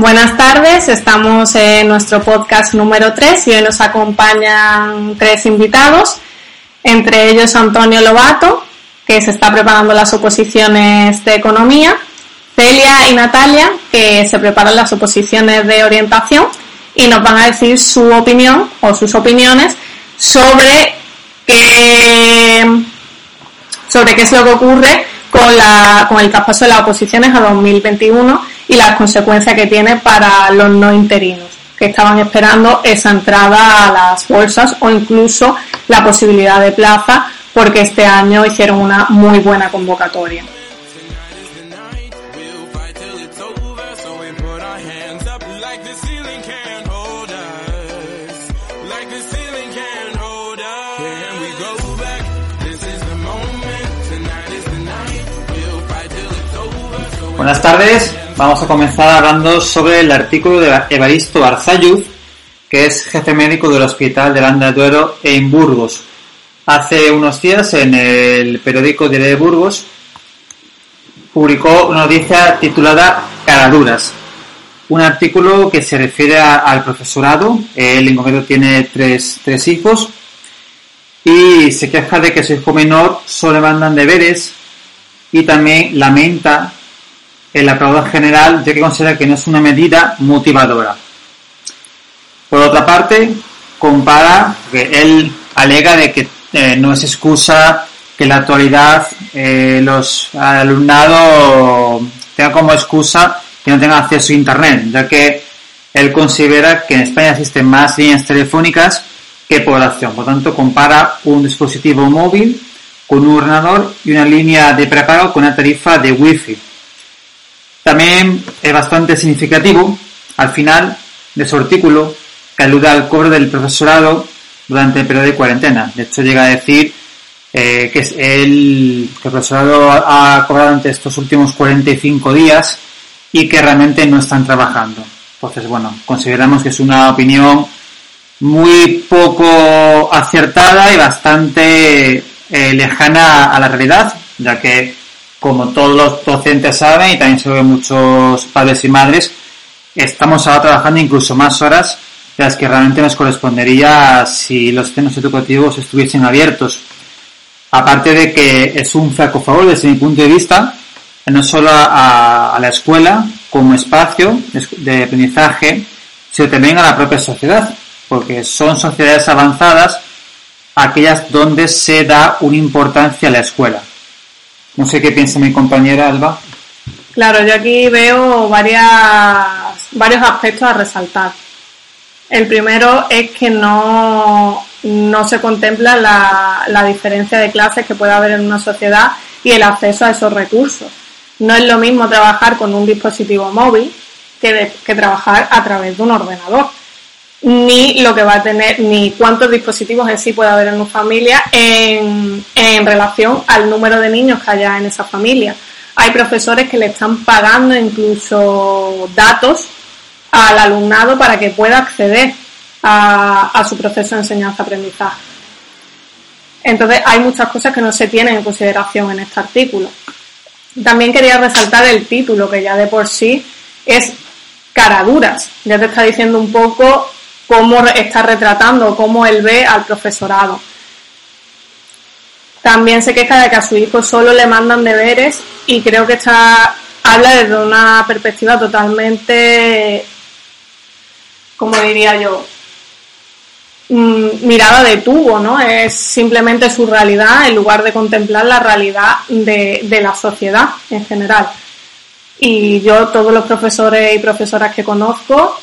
Buenas tardes, estamos en nuestro podcast número 3 y hoy nos acompañan tres invitados, entre ellos Antonio Lobato, que se está preparando las oposiciones de economía, Celia y Natalia, que se preparan las oposiciones de orientación y nos van a decir su opinión o sus opiniones sobre qué, sobre qué es lo que ocurre con, la, con el traspaso de las oposiciones a 2021 y las consecuencias que tiene para los no interinos que estaban esperando esa entrada a las bolsas o incluso la posibilidad de plaza porque este año hicieron una muy buena convocatoria. Buenas tardes, vamos a comenzar hablando sobre el artículo de Evaristo Arzayuz, que es jefe médico del Hospital de Landa de Duero en Burgos. Hace unos días en el periódico de Burgos publicó una noticia titulada Caraduras, un artículo que se refiere al profesorado, él en tiene tres, tres hijos y se queja de que su hijo menor solo le mandan deberes y también lamenta el aplaudor general ya que considera que no es una medida motivadora. Por otra parte, compara que él alega de que eh, no es excusa que en la actualidad eh, los alumnado tenga como excusa que no tenga acceso a internet, ya que él considera que en España existen más líneas telefónicas que población. Por tanto, compara un dispositivo móvil con un ordenador y una línea de prepago con una tarifa de wifi también es bastante significativo, al final de su artículo, que alude al cobro del profesorado durante el periodo de cuarentena. De hecho, llega a decir eh, que el, que el profesorado ha cobrado durante estos últimos 45 días y que realmente no están trabajando. Entonces, bueno, consideramos que es una opinión muy poco acertada y bastante eh, lejana a la realidad, ya que como todos los docentes saben y también saben muchos padres y madres, estamos ahora trabajando incluso más horas de las que realmente nos correspondería si los centros educativos estuviesen abiertos. Aparte de que es un flaco favor desde mi punto de vista, no solo a, la escuela como espacio de aprendizaje, sino también a la propia sociedad, porque son sociedades avanzadas aquellas donde se da una importancia a la escuela. No sé qué piensa mi compañera Alba. Claro, yo aquí veo varias, varios aspectos a resaltar. El primero es que no, no se contempla la, la diferencia de clases que puede haber en una sociedad y el acceso a esos recursos. No es lo mismo trabajar con un dispositivo móvil que, que trabajar a través de un ordenador ni lo que va a tener, ni cuántos dispositivos en sí puede haber en una familia en, en relación al número de niños que haya en esa familia. Hay profesores que le están pagando incluso datos al alumnado para que pueda acceder a, a su proceso de enseñanza-aprendizaje. Entonces hay muchas cosas que no se tienen en consideración en este artículo. También quería resaltar el título, que ya de por sí es caraduras. Ya te está diciendo un poco cómo está retratando, cómo él ve al profesorado. También se queja de que a su hijo solo le mandan deberes y creo que está, habla desde una perspectiva totalmente, como diría yo, mm, mirada de tubo, ¿no? Es simplemente su realidad en lugar de contemplar la realidad de, de la sociedad en general. Y yo, todos los profesores y profesoras que conozco,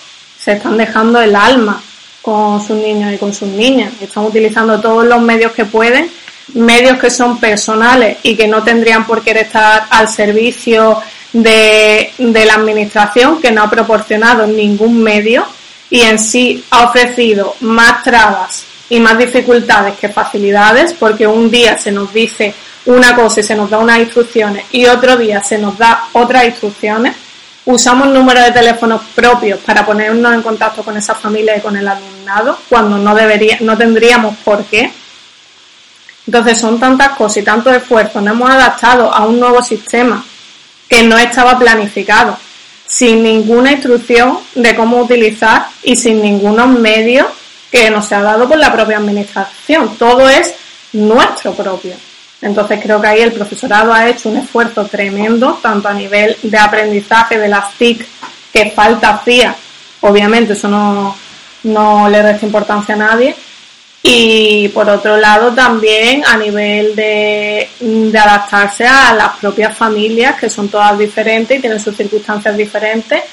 se están dejando el alma con sus niños y con sus niñas. Están utilizando todos los medios que pueden, medios que son personales y que no tendrían por qué estar al servicio de, la administración, que no ha proporcionado ningún medio y en sí ha ofrecido más trabas y más dificultades que facilidades, porque un día se nos dice una cosa y se nos da unas instrucciones y otro día se nos da otras instrucciones usamos números de teléfonos propios para ponernos en contacto con esa familia y con el alumnado cuando no debería, no tendríamos por qué. Entonces son tantas cosas y tantos esfuerzos, nos hemos adaptado a un nuevo sistema que no estaba planificado. sin ninguna instrucción de cómo utilizar y sin ningunos medios que nos ha dado por la propia administración. Todo es nuestro propio. Entonces creo que ahí el profesorado ha hecho un esfuerzo tremendo, tanto a nivel de aprendizaje de las TIC que falta hacía, obviamente eso no, no le resta importancia a nadie, y por otro lado también a nivel de, de, adaptarse a las propias familias que son todas diferentes y tienen sus circunstancias diferentes.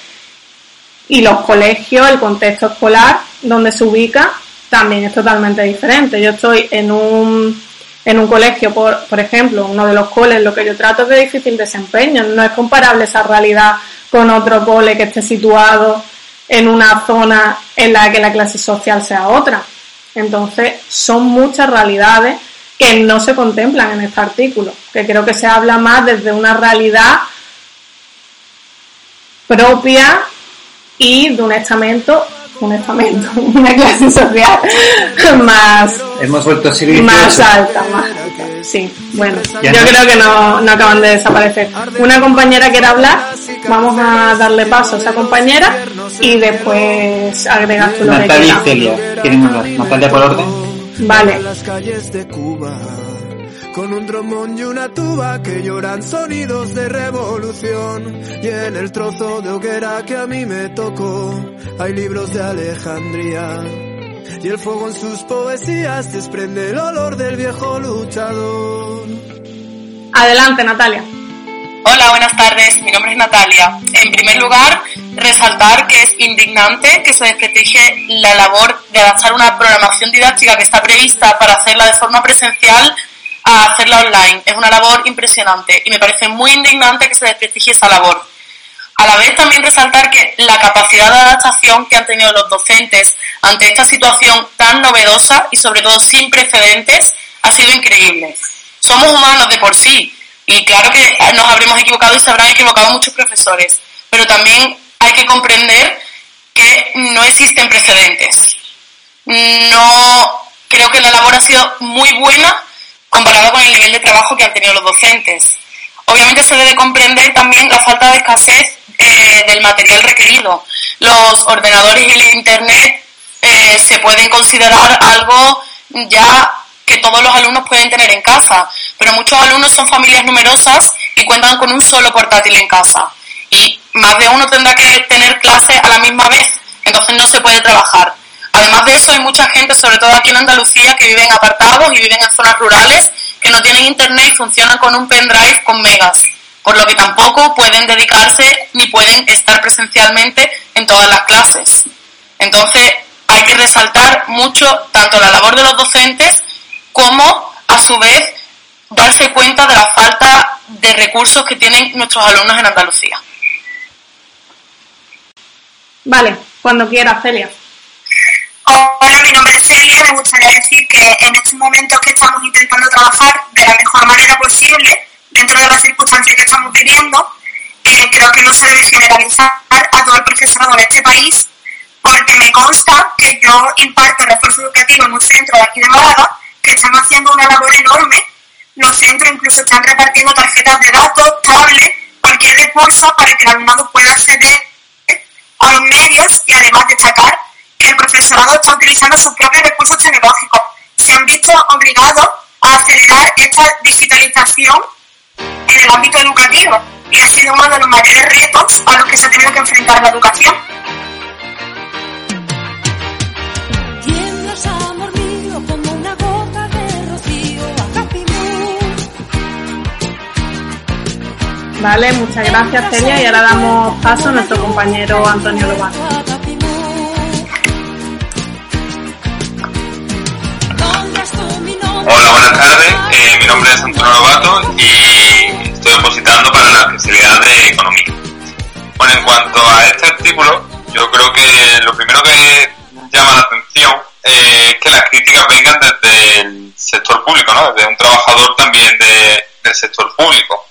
Y los colegios, el contexto escolar donde se ubica también es totalmente diferente. Yo estoy en un, en un colegio, por, por ejemplo, uno de los coles, lo que yo trato es de difícil desempeño, no es comparable esa realidad con otro cole que esté situado en una zona en la que la clase social sea otra. Entonces, son muchas realidades que no se contemplan en este artículo, que creo que se habla más desde una realidad propia y de un estamento, un estamento, una clase social más, Hemos vuelto a más alta, más alta. Sí, bueno, yo creo que no, no acaban de desaparecer. Una compañera quiere hablar, vamos a darle paso a esa compañera y después agregas tú lo Natalia y Celia quieren hablar. Natalia por orden. Vale. las calles de Cuba. Con un trombón y una tuba que lloran sonidos de revolución. Y en el trozo de hoguera que a mí me tocó, hay libros de Alejandría. Y el fuego en sus poesías desprende el olor del viejo luchador. Adelante, Natalia. Hola, buenas tardes. Mi nombre es Natalia. En primer lugar, resaltar que es indignante que se desprestigie la labor de adaptar una programación didáctica que está prevista para hacerla de forma presencial a hacerla online. Es una labor impresionante y me parece muy indignante que se desprestigie esa labor. A la vez también resaltar que la capacidad de adaptación que han tenido los docentes ante esta situación tan novedosa y sobre todo sin precedentes ha sido increíble. Somos humanos de por sí y claro que nos habremos equivocado y se habrán equivocado muchos profesores, pero también hay que comprender que no existen precedentes. No creo que la labor ha sido muy buena comparado con el nivel de trabajo que han tenido los docentes. Obviamente se debe comprender también la falta de escasez eh, del material requerido. Los ordenadores y el Internet eh, se pueden considerar algo ya que todos los alumnos pueden tener en casa, pero muchos alumnos son familias numerosas y cuentan con un solo portátil en casa. Y más de uno tendrá que tener clase a la misma vez, entonces no se puede trabajar. Además de eso, hay mucha gente, sobre todo aquí en Andalucía, que viven apartados y viven en zonas rurales, que no tienen internet y funcionan con un pendrive con megas, por lo que tampoco pueden dedicarse ni pueden estar presencialmente en todas las clases. Entonces, hay que resaltar mucho tanto la labor de los docentes como, a su vez, darse cuenta de la falta de recursos que tienen nuestros alumnos en Andalucía. Vale, cuando quieras, Celia. Hola, mi nombre es Celia. Me gustaría decir que en estos momentos que estamos intentando trabajar de la mejor manera posible, dentro de las circunstancias que estamos viviendo, eh, creo que no se debe generalizar a todo el profesorado de este país, porque me consta que yo imparto refuerzo educativo en un centro de aquí de Málaga, que están haciendo una labor enorme. Los centros incluso están repartiendo tarjetas de datos, tablets, cualquier recurso para que el alumnado pueda acceder a los medios y además destacar profesorado está utilizando sus propios recursos tecnológicos. Se han visto obligados a acelerar esta digitalización en el ámbito educativo y ha sido uno de los mayores retos a los que se ha tenido que enfrentar la educación. Vale, muchas gracias, Celia. Y ahora damos paso a nuestro compañero Antonio Lobato. Mi nombre es Antonio Lobato y estoy opositando para la especialidad de Economía. Bueno, en cuanto a este artículo, yo creo que lo primero que llama la atención eh, es que las críticas vengan desde el sector público, ¿no? Desde un trabajador también de- del sector público.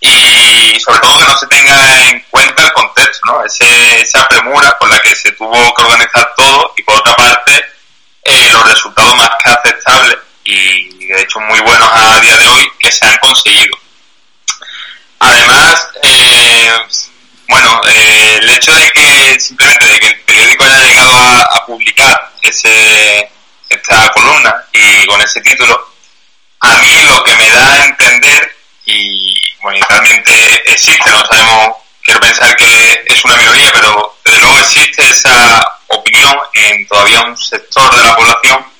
Y sobre todo que no se tenga en cuenta el contexto, ¿no? Ese, esa premura con la que se tuvo que organizar todo y por otra parte eh, los resultados más que aceptables y de hecho muy buenos a día de hoy que se han conseguido. Además, eh, bueno, eh, el hecho de que simplemente de que el periódico haya llegado a, publicar ese, esta columna y con ese título, a mí lo que me da a entender, y bueno, y realmente existe, no sabemos, quiero pensar que es una minoría, pero desde luego existe esa opinión en todavía un sector de la población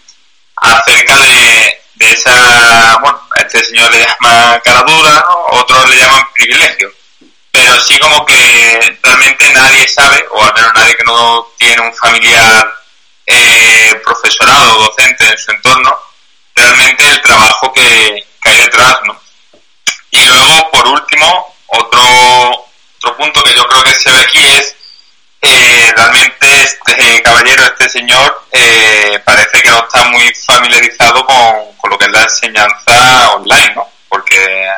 acerca de, esa, bueno, este señor le llama caradura, ¿no? otros le llaman privilegio, pero sí como que realmente nadie sabe, o al menos nadie que no tiene un familiar eh, profesorado o docente en su entorno, realmente el trabajo que, que hay detrás, ¿no? Y luego, por último, otro, otro punto que yo creo que se ve aquí es eh, realmente este caballero, este señor, eh, parece que no está muy familiarizado con, con, lo que es la enseñanza online, ¿no? Porque,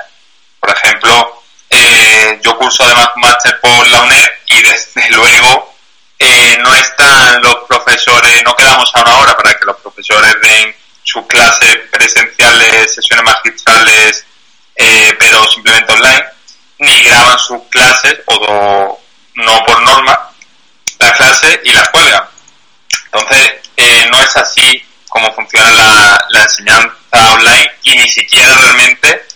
por ejemplo, eh, yo curso además máster por la UNED y desde luego eh, no están los profesores, no quedamos a una hora para que los profesores den sus clases presenciales, sesiones magistrales, eh, pero simplemente online, ni graban sus clases o no por norma la clase y la cuelgan. Entonces, eh, no es así como funciona la, la, enseñanza online y ni siquiera realmente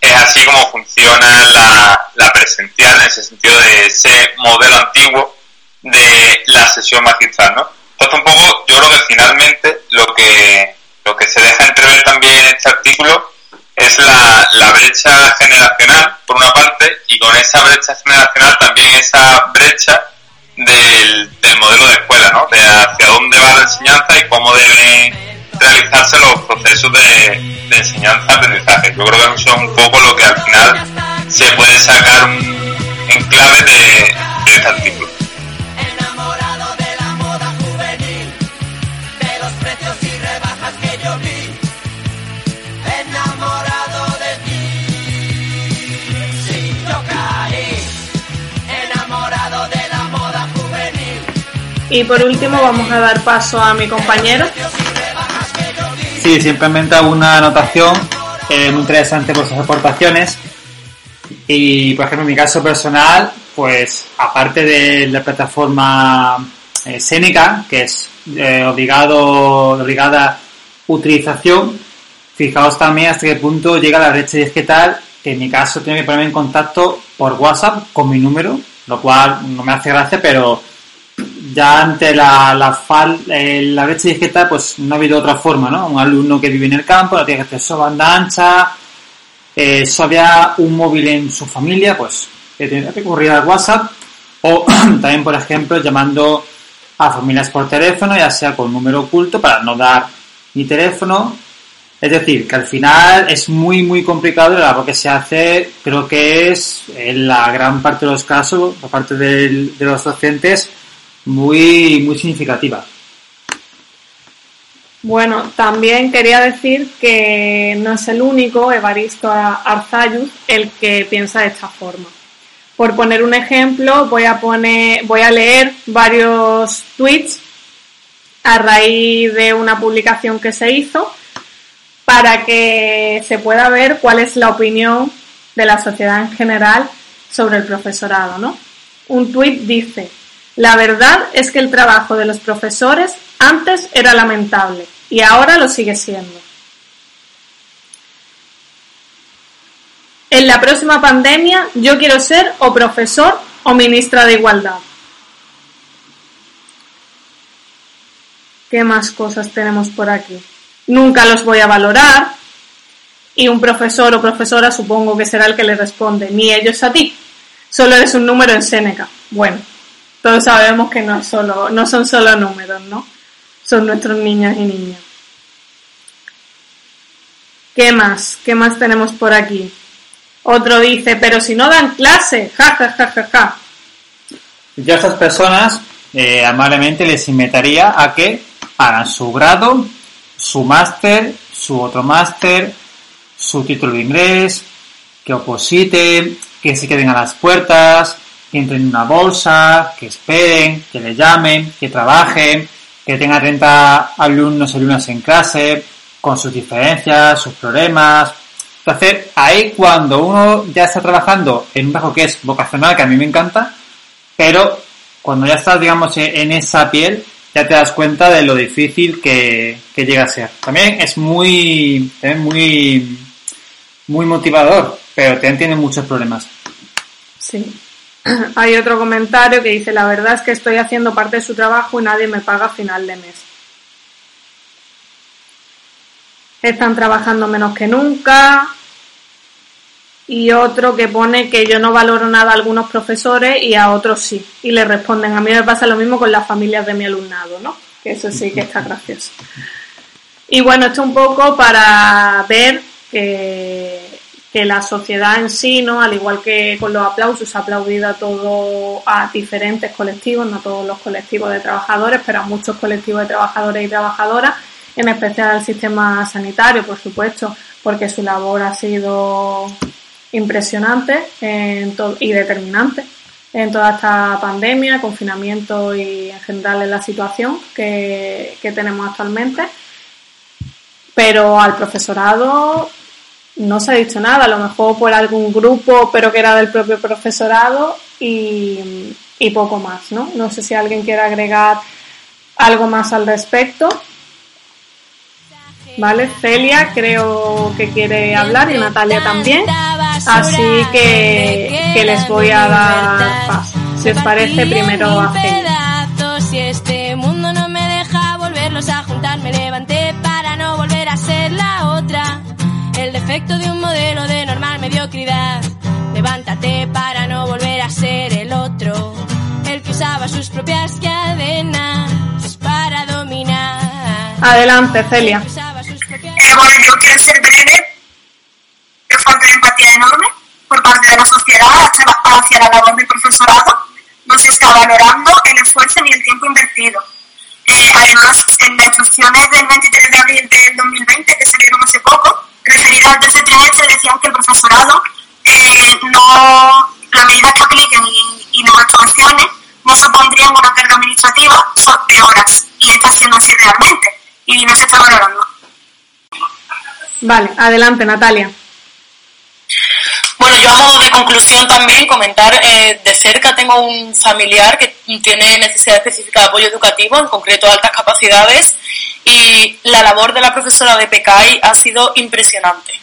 es así como funciona la, la, presencial en ese sentido de ese modelo antiguo de la sesión magistral, ¿no? Entonces, un poco, yo creo que finalmente lo que, lo que se deja entrever también en este artículo es la, la brecha generacional, por una parte, y con esa brecha generacional también esa brecha del, del, modelo de escuela, ¿no? De hacia dónde va la enseñanza y cómo deben realizarse los procesos de, de enseñanza-aprendizaje. Yo creo que eso es un poco lo que al final se puede sacar en clave de, de este artículo. Enamorado de la moda juvenil, de los precios y rebajas que yo vi. Enamorado de ti, sí yo caí. Enamorado de la moda juvenil. Y por último vamos a dar paso a mi compañero. Sí, simplemente una anotación eh, muy interesante por sus aportaciones. Y por ejemplo, en mi caso personal, pues aparte de la plataforma eh, Seneca, que es eh, obligado, obligada utilización, fijaos también hasta qué punto llega la brecha digital, que en mi caso tengo que ponerme en contacto por WhatsApp con mi número, lo cual no me hace gracia, pero ya ante la, la, fal, eh, la brecha digital, pues no ha habido otra forma, ¿no? Un alumno que vive en el campo, no tiene acceso a banda ancha, eh, solo había un móvil en su familia, pues que tendría que recurrir al WhatsApp, o también, por ejemplo, llamando a familias por teléfono, ya sea con número oculto, para no dar mi teléfono. Es decir, que al final es muy, muy complicado y la labor que se hace, creo que es, en la gran parte de los casos, por parte de los docentes, muy, muy significativa. Bueno, también quería decir que no es el único, Evaristo Arzayus, el que piensa de esta forma. Por poner un ejemplo, voy a poner, voy a leer varios tweets a raíz de una publicación que se hizo para que se pueda ver cuál es la opinión de la sociedad en general sobre el profesorado, ¿no? Un tweet dice, la verdad es que el trabajo de los profesores antes era lamentable y ahora lo sigue siendo. En la próxima pandemia yo quiero ser o profesor o ministra de Igualdad. ¿Qué más cosas tenemos por aquí? Nunca los voy a valorar. Y un profesor o profesora supongo que será el que le responde, ni ellos a ti. Solo eres un número en Seneca. Bueno, todos sabemos que no, solo, no son solo números, ¿no? Son nuestros niños y niñas. ¿Qué más? ¿Qué más tenemos por aquí? Otro dice, pero si no dan clase, ja, ja, ja, ja, ja. Yo a estas personas eh, amablemente les invitaría a que hagan su grado, su máster, su otro máster, su título de inglés, que opositen, que se queden a las puertas, que entren en una bolsa, que esperen, que le llamen, que trabajen, que tengan 30 alumnos y alumnas en clase, con sus diferencias, sus problemas. Entonces, ahí cuando uno ya está trabajando en un trabajo que es vocacional, que a mí me encanta, pero cuando ya estás, digamos, en esa piel, ya te das cuenta de lo difícil que, que llega a ser. También es muy, también muy, muy motivador, pero también tiene muchos problemas. Sí. Hay otro comentario que dice, la verdad es que estoy haciendo parte de su trabajo y nadie me paga a final de mes. Están trabajando menos que nunca. Y otro que pone que yo no valoro nada a algunos profesores y a otros sí. Y le responden, a mí me pasa lo mismo con las familias de mi alumnado, ¿no? Que eso sí que está gracioso. Y bueno, esto un poco para ver que, que la sociedad en sí, ¿no? Al igual que con los aplausos, ha aplaudido a todo, a diferentes colectivos, no todos los colectivos de trabajadores, pero a muchos colectivos de trabajadores y trabajadoras, en especial al sistema sanitario, por supuesto, porque su labor ha sido impresionante y determinante en toda esta pandemia, confinamiento y en general en la situación que, que tenemos actualmente. Pero al profesorado no se ha dicho nada, a lo mejor por algún grupo, pero que era del propio profesorado y, y poco más, ¿no? No sé si alguien quiere agregar algo más al respecto. Vale, Celia creo que quiere hablar y Natalia también. Así que, que les voy a dar paso. Si os parece, primero a Celia. El defecto de un modelo de normal mediocridad. Levántate para no volver a ser el otro. El que usaba sus propias cadenas para dominar. Adelante, Celia. Eh, bueno, yo quiero ser breve. Creo falta de empatía enorme por parte de la sociedad hacia la, hacia la labor del profesorado. No se está valorando el esfuerzo ni el tiempo invertido. Eh, además, en las instrucciones del 23 de abril del 2020, que salieron hace poco, de ese trimestre, decían que el profesorado eh, no, las medidas que apliquen y, y las actuaciones no supondrían una carga administrativa de horas. Y está siendo así realmente. Y no se está valorando. Vale, adelante, Natalia. Bueno, yo a modo de conclusión también comentar eh, de cerca tengo un familiar que tiene necesidad específica de apoyo educativo, en concreto altas capacidades, y la labor de la profesora de PKI ha sido impresionante.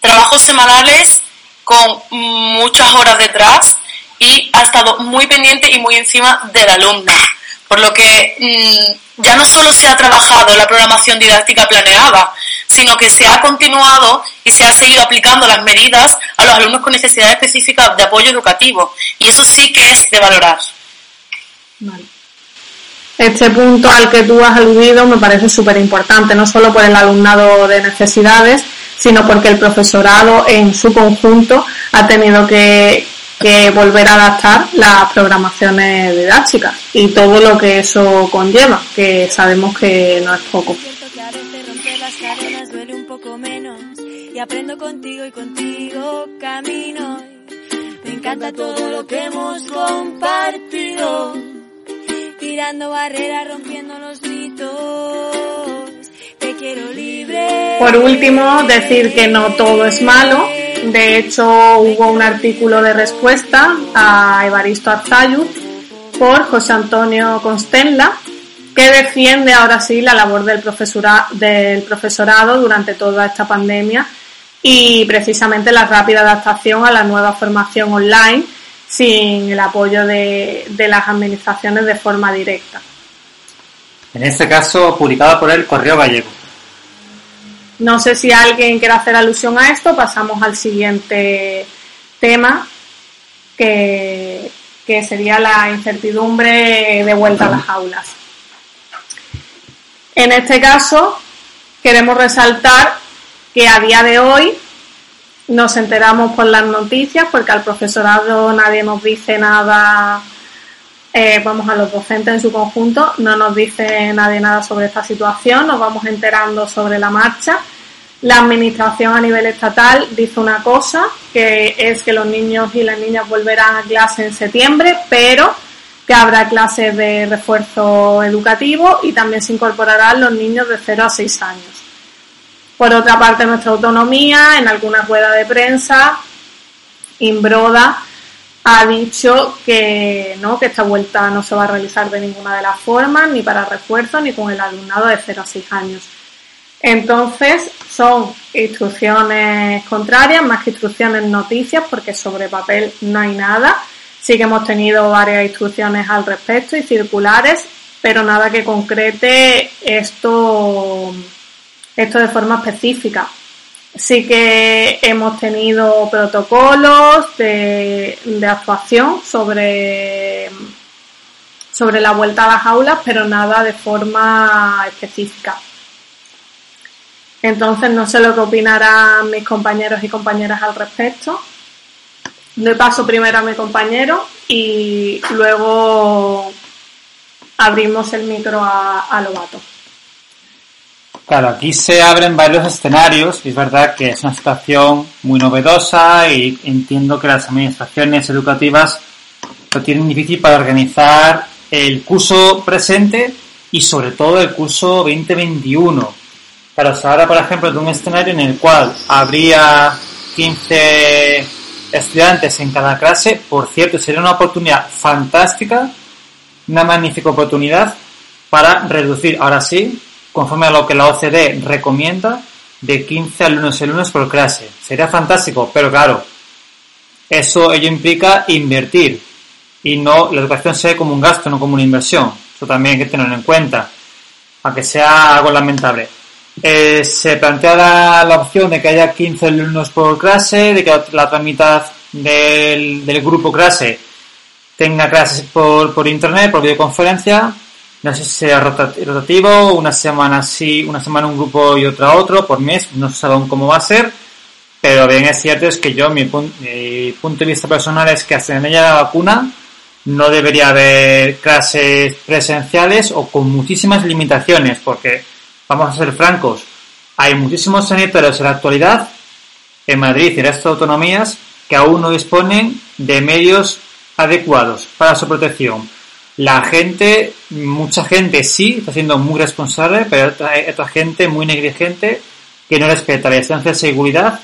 Trabajos semanales con muchas horas detrás y ha estado muy pendiente y muy encima de la alumna. Por lo que mm, ya no solo se ha trabajado la programación didáctica planeada, sino que se ha continuado y se ha seguido aplicando las medidas a los alumnos con necesidades específicas de apoyo educativo. Y eso sí que es de valorar. Vale. Este punto al que tú has aludido me parece súper importante, no solo por el alumnado de necesidades, sino porque el profesorado en su conjunto ha tenido que, que volver a adaptar las programaciones didácticas y todo lo que eso conlleva, que sabemos que no es poco. Duele un poco menos y aprendo contigo y contigo camino. Me encanta todo lo que hemos compartido, tirando barreras, rompiendo los mitos. Te quiero libre. Por último, decir que no todo es malo. De hecho, hubo un artículo de respuesta a Evaristo Arzayuz por José Antonio Constenla, que defiende ahora sí la labor del, profesora- del profesorado durante toda esta pandemia y precisamente la rápida adaptación a la nueva formación online sin el apoyo de, de las administraciones de forma directa. En este caso, publicada por el Correo Gallego. No sé si alguien quiere hacer alusión a esto, pasamos al siguiente tema, que, que sería la incertidumbre de vuelta a las aulas. En este caso, queremos resaltar que a día de hoy nos enteramos por las noticias, porque al profesorado nadie nos dice nada, eh, vamos a los docentes en su conjunto, no nos dice nadie nada sobre esta situación, nos vamos enterando sobre la marcha. La administración a nivel estatal dice una cosa, que es que los niños y las niñas volverán a clase en septiembre, pero que habrá clases de refuerzo educativo y también se incorporarán los niños de 0 a 6 años. Por otra parte, nuestra autonomía, en alguna rueda de prensa, Imbroda ha dicho que no, que esta vuelta no se va a realizar de ninguna de las formas, ni para refuerzo, ni con el alumnado de 0 a 6 años. Entonces, son instrucciones contrarias, más que instrucciones noticias, porque sobre papel no hay nada. Sí que hemos tenido varias instrucciones al respecto y circulares, pero nada que concrete esto, esto de forma específica. Sí que hemos tenido protocolos de, de actuación sobre, sobre la vuelta a las aulas, pero nada de forma específica. Entonces no sé lo que opinarán mis compañeros y compañeras al respecto. Doy paso primero a mi compañero y luego abrimos el micro a, a Lobato. Claro, aquí se abren varios escenarios y es verdad que es una situación muy novedosa y entiendo que las administraciones educativas lo tienen difícil para organizar el curso presente y sobre todo el curso 2021. Claro, habla, por ejemplo, de un escenario en el cual habría 15 estudiantes en cada clase. Por cierto, sería una oportunidad fantástica, una magnífica oportunidad para reducir, ahora sí, conforme a lo que la OCDE recomienda, de 15 alumnos y alumnos por clase. Sería fantástico, pero claro, eso ello implica invertir y no la educación sea como un gasto, no como una inversión. Eso también hay que tenerlo en cuenta, aunque sea algo lamentable. Eh, se plantea la, opción de que haya 15 alumnos por clase, de que la otra mitad del, del grupo clase tenga clases por, por internet, por videoconferencia, no sé si sea rota- rotativo, una semana sí, una semana un grupo y otra otro, por mes, no sé aún cómo va a ser, pero bien es cierto es que yo, mi, pun- mi punto de vista personal es que hasta no haya la vacuna no debería haber clases presenciales o con muchísimas limitaciones, porque vamos a ser francos, hay muchísimos sanitarios en la actualidad en Madrid y en estas autonomías que aún no disponen de medios adecuados para su protección. La gente, mucha gente sí está siendo muy responsable, pero hay otra gente muy negligente que no respeta la distancia de seguridad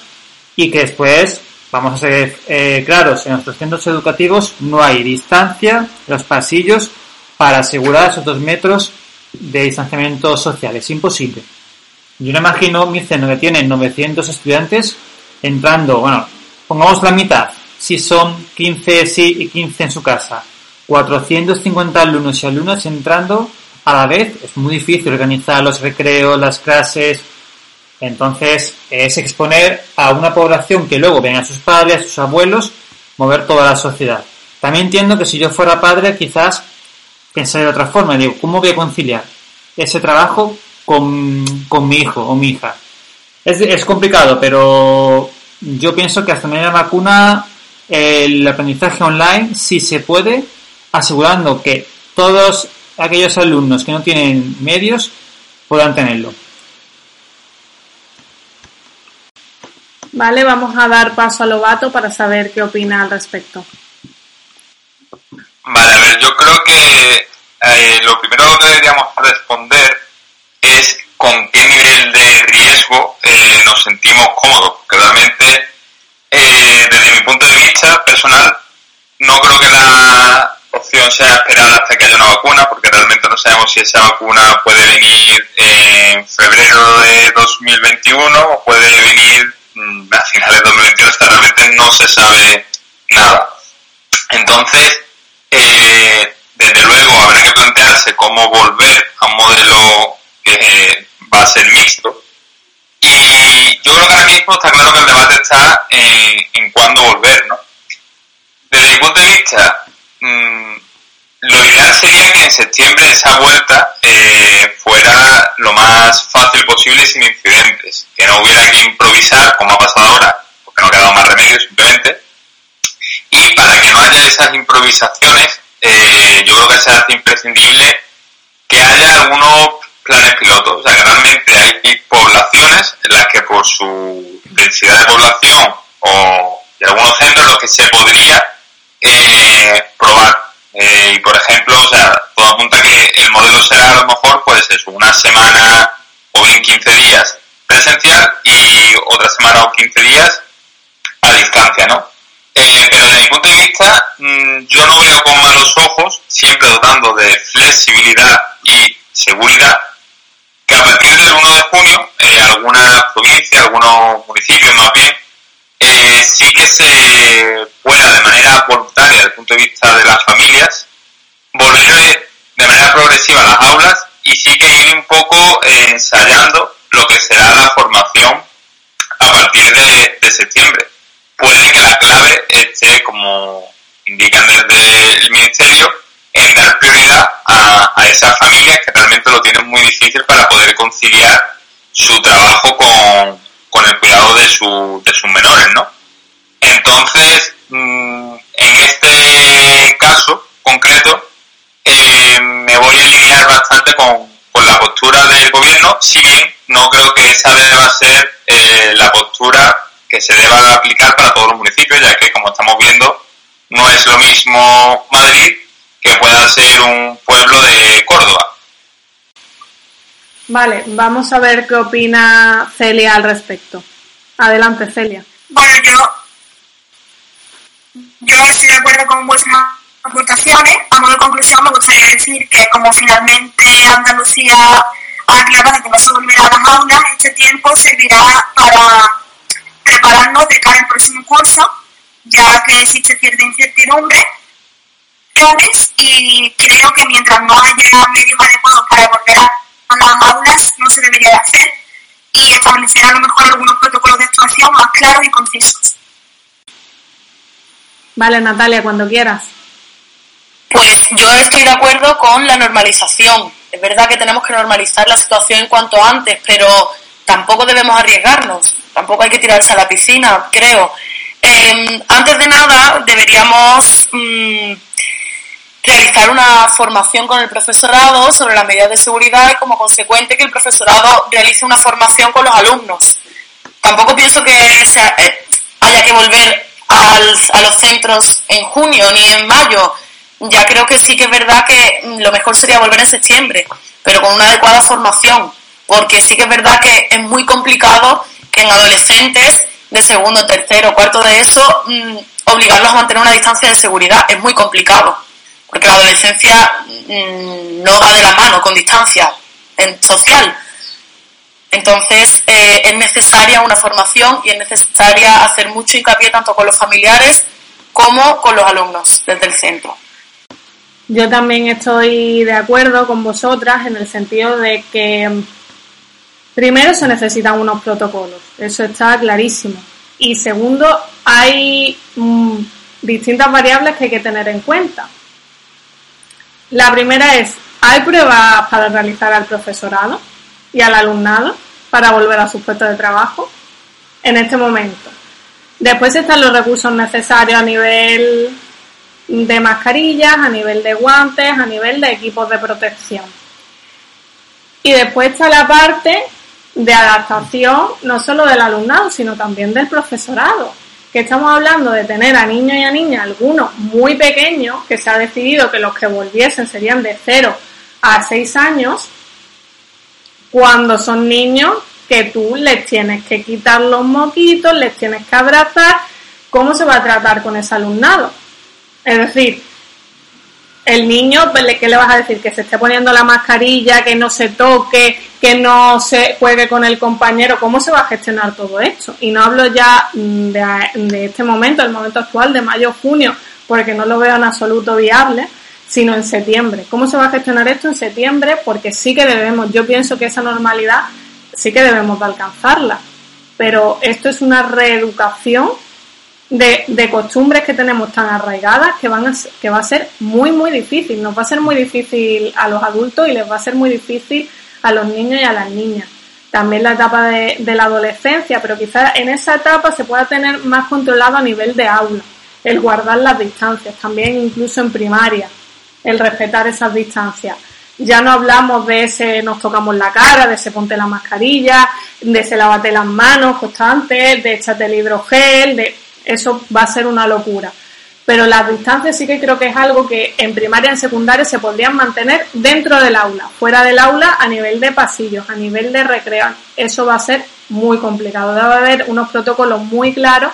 y que después, vamos a ser eh, claros, en nuestros centros educativos no hay distancia los pasillos para asegurar esos dos metros de distanciamiento social. Es imposible. Yo no imagino mi centro que tiene 900 estudiantes entrando, bueno, pongamos la mitad, si son 15 sí y 15 en su casa, 450 alumnos y alumnas entrando a la vez, es muy difícil organizar los recreos, las clases, entonces es exponer a una población que luego ven a sus padres, a sus abuelos, mover toda la sociedad. También entiendo que si yo fuera padre quizás pensaría de otra forma, digo, ¿cómo voy a conciliar ese trabajo con, con mi hijo o mi hija? Es, es complicado, pero yo pienso que hasta la vacuna el aprendizaje online sí se puede, asegurando que todos aquellos alumnos que no tienen medios puedan tenerlo. Vale, vamos a dar paso a Lobato para saber qué opina al respecto. Vale, a ver, yo creo que eh, lo primero que deberíamos responder es con qué nivel de riesgo eh, nos sentimos cómodos, porque realmente, eh, desde mi punto de vista personal, no creo que la opción sea esperar hasta que haya una vacuna, porque realmente no sabemos si esa vacuna puede venir en febrero de 2021 o puede venir mm, a finales de 2021, hasta realmente no se sabe nada. Entonces, eh, desde luego habrá que plantearse cómo volver a un modelo que va a ser mixto. Y yo creo que ahora mismo está claro que el debate está en, cuándo volver, ¿no? Desde mi punto de vista, mm, lo ideal sería que en septiembre esa vuelta eh, fuera lo más fácil posible sin incidentes, que no hubiera que improvisar como ha pasado ahora, porque no ha quedado más remedio simplemente. No haya esas improvisaciones, eh, yo creo que se hace imprescindible que haya algunos planes pilotos. O sea, que realmente hay poblaciones en las que por su densidad de población o de algunos centros en los que se podría eh, probar. Eh, y por ejemplo, o sea, todo apunta que el modelo será a lo mejor pues eso, una semana o bien 15 días presencial y otra semana o 15 días a distancia, ¿no? Pero desde mi punto de vista, mm, yo no veo con malos ojos, siempre dotando de flexibilidad y seguridad, que a partir del 1 de junio, eh, algunas provincias, algunos municipios más bien, eh, sí que se pueda de manera voluntaria desde el punto de vista de las familias volver de manera progresiva a las aulas y sí que ir un poco eh, ensayando lo que será la formación a partir de septiembre. Puede que la clave esté, como indican desde el Ministerio, en dar prioridad a, a esas familias que realmente lo tienen muy difícil para poder conciliar su trabajo con, con el cuidado de, su, de sus menores, ¿no? Entonces, mm, en este caso concreto, eh, me voy a alinear bastante con, con la postura del gobierno, si bien no creo que esa deba ser eh, la postura que se deba aplicar para todos los municipios, ya que como estamos viendo, no es lo mismo Madrid que pueda ser un pueblo de Córdoba. Vale, vamos a ver qué opina Celia al respecto. Adelante, Celia. Bueno, yo, yo estoy de acuerdo con vuestras aportaciones. A modo de conclusión, me gustaría decir que como finalmente Andalucía ha aclarado que no se volverá a las aulas, este tiempo servirá para prepararnos de cara al próximo curso, ya que existe cierta incertidumbre y creo que mientras no haya medios adecuados para volver a las aulas, no se debería de hacer y establecer a lo mejor algunos protocolos de actuación más claros y concisos. Vale, Natalia, cuando quieras. Pues yo estoy de acuerdo con la normalización. Es verdad que tenemos que normalizar la situación en cuanto antes, pero tampoco debemos arriesgarnos. Tampoco hay que tirarse a la piscina, creo. Eh, antes de nada, deberíamos mm, realizar una formación con el profesorado sobre las medidas de seguridad y como consecuente que el profesorado realice una formación con los alumnos. Tampoco pienso que sea, eh, haya que volver a los centros en junio ni en mayo. Ya creo que sí que es verdad que lo mejor sería volver en septiembre, pero con una adecuada formación, porque sí que es verdad que es muy complicado en adolescentes de segundo, tercero, cuarto de eso, mmm, obligarlos a mantener una distancia de seguridad es muy complicado porque la adolescencia mmm, no va de la mano con distancia en, social. Entonces eh, es necesaria una formación y es necesaria hacer mucho hincapié tanto con los familiares como con los alumnos desde el centro. Yo también estoy de acuerdo con vosotras en el sentido de que primero se necesitan unos protocolos, eso está clarísimo. Y segundo, hay mmm, distintas variables que hay que tener en cuenta. La primera es, ¿hay pruebas para realizar al profesorado y al alumnado para volver a sus puestos de trabajo en este momento? Después están los recursos necesarios a nivel de mascarillas, a nivel de guantes, a nivel de equipos de protección. Y después está la parte de adaptación no solo del alumnado, sino también del profesorado que estamos hablando de tener a niños y a niñas, algunos muy pequeños, que se ha decidido que los que volviesen serían de 0 a 6 años, cuando son niños que tú les tienes que quitar los moquitos, les tienes que abrazar, ¿cómo se va a tratar con ese alumnado? Es decir, el niño, pues, ¿qué le vas a decir? Que se esté poniendo la mascarilla, que no se toque, que no se juegue con el compañero. ¿Cómo se va a gestionar todo esto? Y no hablo ya mm, de, de este momento, el momento actual, de mayo-junio, porque no lo veo en absoluto viable, sino en septiembre. ¿Cómo se va a gestionar esto en septiembre? Porque sí que debemos, yo pienso que esa normalidad sí que debemos de alcanzarla. Pero esto es una reeducación de, de, costumbres que tenemos tan arraigadas que, van a, que va a ser muy, muy difícil. Nos va a ser muy difícil a los adultos y les va a ser muy difícil a los niños y a las niñas. También la etapa de, la adolescencia, pero quizás en esa etapa se pueda tener más controlado a nivel de aula, el guardar las distancias, también incluso en primaria, el respetar esas distancias. Ya no hablamos de ese nos tocamos la cara, de ese ponte la mascarilla, de ese lavate las manos constantes, de échate el hidrogel, de eso va a ser una locura. Pero las distancias sí que creo que es algo que en primaria y en secundaria se podrían mantener dentro del aula, fuera del aula a nivel de pasillos, a nivel de recreo. Eso va a ser muy complicado. Debe haber unos protocolos muy claros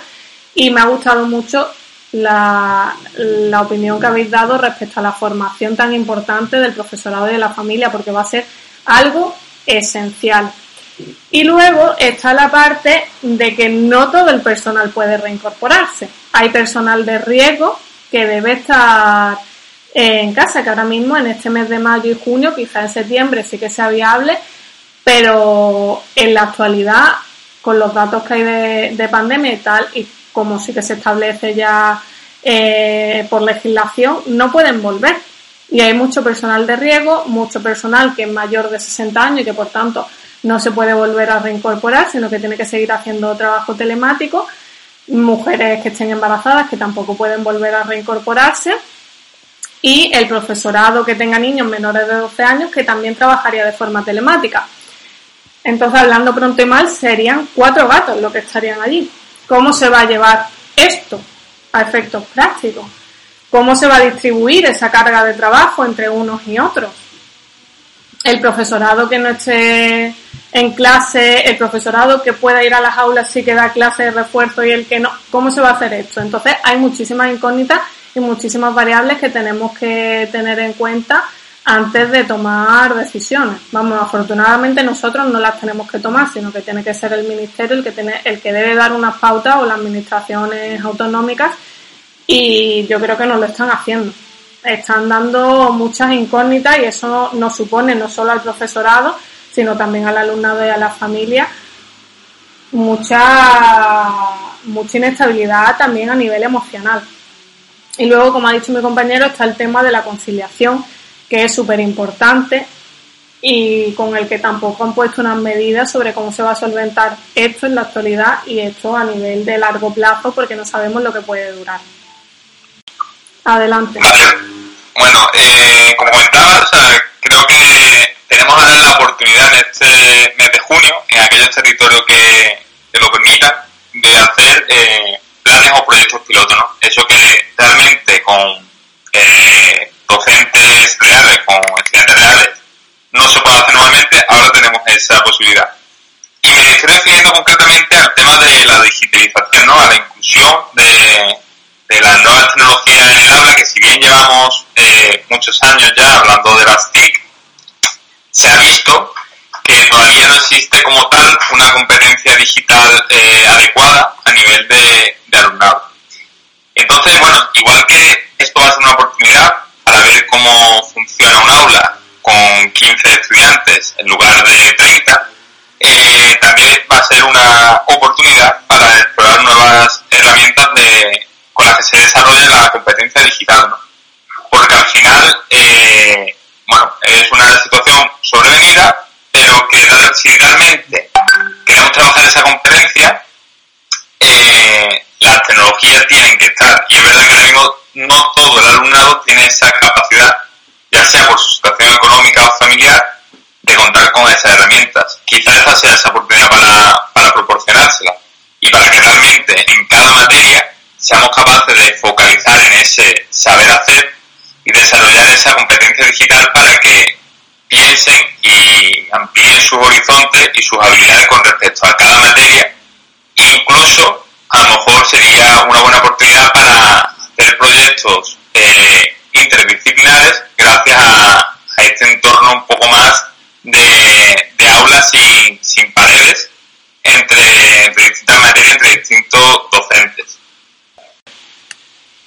y me ha gustado mucho la, la opinión que habéis dado respecto a la formación tan importante del profesorado y de la familia, porque va a ser algo esencial. Y luego está la parte de que no todo el personal puede reincorporarse. Hay personal de riesgo que debe estar en casa, que ahora mismo en este mes de mayo y junio, quizá en septiembre sí que sea viable, pero en la actualidad, con los datos que hay de, de pandemia y tal, y como sí que se establece ya eh, por legislación, no pueden volver. Y hay mucho personal de riesgo, mucho personal que es mayor de 60 años y que por tanto no se puede volver a reincorporar, sino que tiene que seguir haciendo trabajo telemático. Mujeres que estén embarazadas que tampoco pueden volver a reincorporarse. Y el profesorado que tenga niños menores de 12 años que también trabajaría de forma telemática. Entonces, hablando pronto y mal, serían cuatro gatos los que estarían allí. ¿Cómo se va a llevar esto a efectos prácticos? ¿Cómo se va a distribuir esa carga de trabajo entre unos y otros? El profesorado que no esté en clase, el profesorado que pueda ir a las aulas sí que da clase de refuerzo y el que no, ¿cómo se va a hacer esto? Entonces hay muchísimas incógnitas y muchísimas variables que tenemos que tener en cuenta antes de tomar decisiones. Vamos, afortunadamente nosotros no las tenemos que tomar, sino que tiene que ser el ministerio el que tiene, el que debe dar unas pautas o las administraciones autonómicas y yo creo que no lo están haciendo. Están dando muchas incógnitas y eso nos supone no solo al profesorado, sino también al alumnado y a la familia mucha mucha inestabilidad también a nivel emocional. Y luego, como ha dicho mi compañero, está el tema de la conciliación, que es súper importante y con el que tampoco han puesto unas medidas sobre cómo se va a solventar esto en la actualidad y esto a nivel de largo plazo porque no sabemos lo que puede durar. Adelante. Bueno, eh, como comentaba, o sea, creo que tenemos ahora la oportunidad en este mes de junio, en aquellos territorios que, que lo permitan, de hacer eh, planes o proyectos pilotos, ¿no? Eso que realmente con eh, docentes reales, con estudiantes reales, no se puede hacer nuevamente, ahora tenemos esa posibilidad. Y me estoy refiriendo concretamente al tema de la digitalización, ¿no? A la inclusión de, de las nuevas tecnologías en el aula, que si bien llevamos eh, muchos años ya hablando de las TIC, se ha visto que todavía no existe como tal una competencia digital eh, adecuada a nivel de, de alumnado. Entonces, bueno, igual que esto va a ser una oportunidad para ver cómo funciona un aula con 15 estudiantes en lugar de 30, eh, también va a ser una oportunidad para explorar nuevas herramientas de, con las que se desarrolla la competencia digital, ¿no? Porque al final, eh, bueno, es una situación sobrevenida, pero que si realmente queremos trabajar esa competencia, eh, las tecnologías tienen que estar. Y es verdad que ahora mismo no todo el alumnado tiene esa capacidad, ya sea por su situación económica o familiar, de contar con esas herramientas. Quizás esa sea esa oportunidad para, para proporcionársela. Y para que realmente en cada materia seamos capaces de focalizar en ese saber hacer y desarrollar esa competencia digital para que piensen y amplíen sus horizontes y sus habilidades con respecto a cada materia. Incluso, a lo mejor sería una buena oportunidad para hacer proyectos eh, interdisciplinares gracias a, este entorno un poco más de, de aulas sin, paredes entre, distintas materias, entre distintos.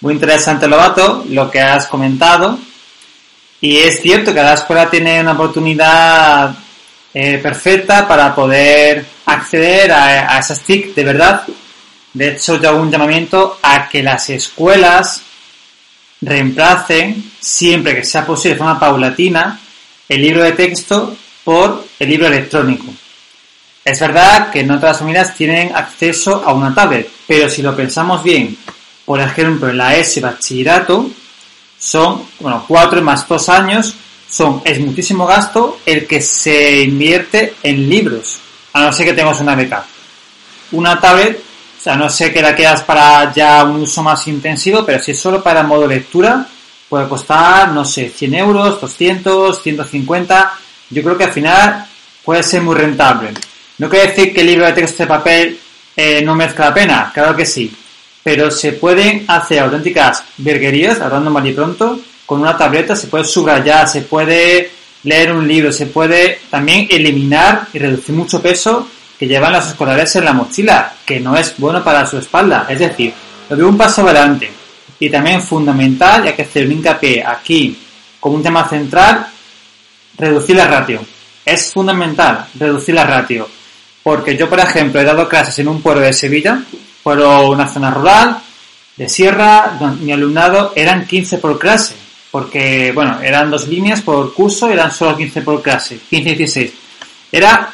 Muy interesante, Lobato, lo que has comentado. Y es cierto que la escuela tiene una oportunidad eh, perfecta para poder acceder a, a esas TIC de verdad. De hecho, yo hago un llamamiento a que las escuelas reemplacen, siempre que sea posible de forma paulatina, el libro de texto por el libro electrónico. Es verdad que no todas las familias tienen acceso a una tablet, pero si lo pensamos bien, por ejemplo, en la S bachillerato, son, bueno, cuatro más dos años, son, es muchísimo gasto el que se invierte en libros, a no ser que tengamos una beca. Una tablet, o sea, no sé que la quedas para ya un uso más intensivo, pero si es solo para modo lectura, puede costar, no sé, 100 euros, 200, 150. Yo creo que al final puede ser muy rentable. No quiere decir que el libro de texto de papel eh, no merezca la pena, claro que sí. Pero se pueden hacer auténticas virguerías, hablando mal y pronto, con una tableta se puede subrayar, se puede leer un libro, se puede también eliminar y reducir mucho peso que llevan los escolares en la mochila, que no es bueno para su espalda. Es decir, lo veo un paso adelante. Y también fundamental, y hay que hacer un hincapié aquí como un tema central, reducir la ratio. Es fundamental reducir la ratio. Porque yo, por ejemplo, he dado clases en un pueblo de Sevilla, pueblo, una zona rural, de sierra, donde mi alumnado eran 15 por clase. Porque, bueno, eran dos líneas por curso, eran solo 15 por clase, 15 y 16. Era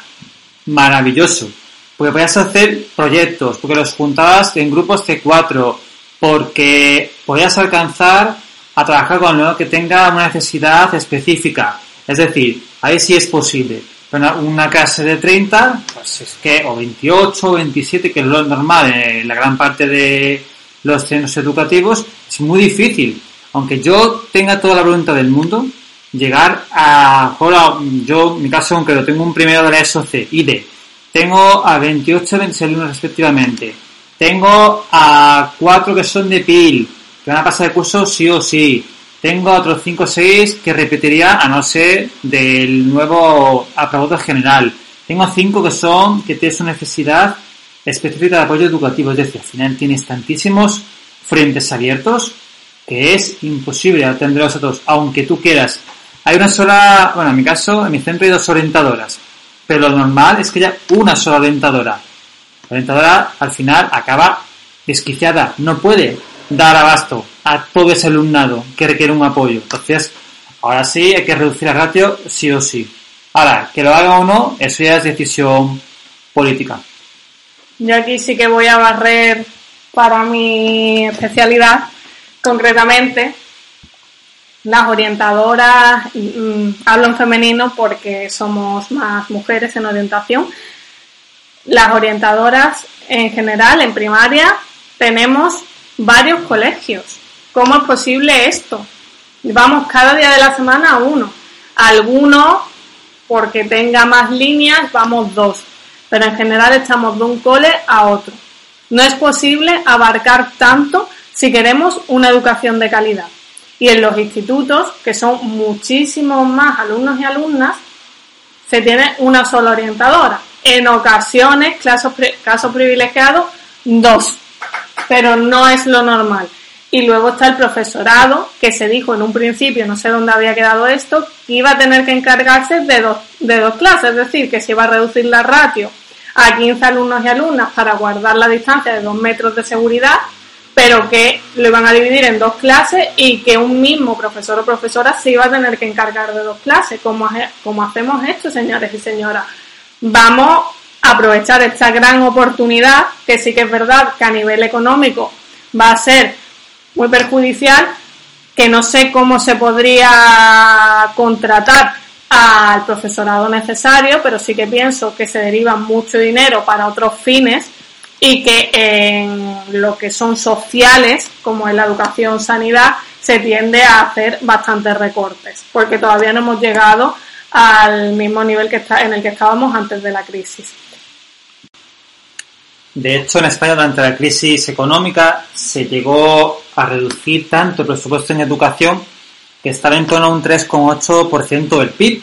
maravilloso. Porque podías hacer proyectos, porque los juntabas en grupos de cuatro, porque podías alcanzar a trabajar con alumno que tenga una necesidad específica. Es decir, ahí sí es posible. Una, una clase de 30, pues es que, o 28 o 27, que es lo normal en la gran parte de los centros educativos, es muy difícil. Aunque yo tenga toda la voluntad del mundo, llegar a, ahora, yo, en mi caso, aunque lo tengo un primero de la SOC y de, tengo a 28 y 26 alumnos respectivamente, tengo a 4 que son de PIL, que van a pasar de curso sí o sí, tengo otros 5 o 6 que repetiría a no ser del nuevo aprobado general, tengo 5 que son, que tienen su necesidad específica de apoyo educativo, es decir, al final tienes tantísimos frentes abiertos que es imposible atenderlos a todos, aunque tú quieras. Hay una sola, bueno, en mi caso, en mi centro hay dos orientadoras, pero lo normal es que haya una sola orientadora. La orientadora al final acaba desquiciada, no puede dar abasto a todo ese alumnado que requiere un apoyo. Entonces, ahora sí hay que reducir la ratio sí o sí. Ahora, que lo haga o no, eso ya es decisión política. Yo aquí sí que voy a barrer para mi especialidad, concretamente las orientadoras, mm, hablo en femenino porque somos más mujeres en orientación. Las orientadoras en general, en primaria, tenemos varios colegios. ¿Cómo es posible esto? Vamos cada día de la semana a uno. Algunos, porque tenga más líneas, vamos dos. Pero en general estamos de un cole a otro. No es posible abarcar tanto si queremos una educación de calidad. Y en los institutos, que son muchísimos más alumnos y alumnas, se tiene una sola orientadora. En ocasiones, casos, casos privilegiados, dos. Pero no es lo normal. Y luego está el profesorado, que se dijo en un principio, no sé dónde había quedado esto, que iba a tener que encargarse de dos, de dos clases, es decir, que se iba a reducir la ratio a 15 alumnos y alumnas para guardar la distancia de dos metros de seguridad, pero que lo iban a dividir en dos clases y que un mismo profesor o profesora se iba a tener que encargar de dos clases. como como hacemos esto, señores y señoras? Vamos aprovechar esta gran oportunidad, que sí que es verdad que a nivel económico va a ser muy perjudicial, que no sé cómo se podría contratar al profesorado necesario, pero sí que pienso que se deriva mucho dinero para otros fines y que en lo que son sociales, como en la educación sanidad, se tiende a hacer bastantes recortes, porque todavía no hemos llegado al mismo nivel que está, en el que estábamos antes de la crisis. De hecho, en España durante la crisis económica se llegó a reducir tanto el presupuesto en educación que estaba en torno a un 3,8% del PIB,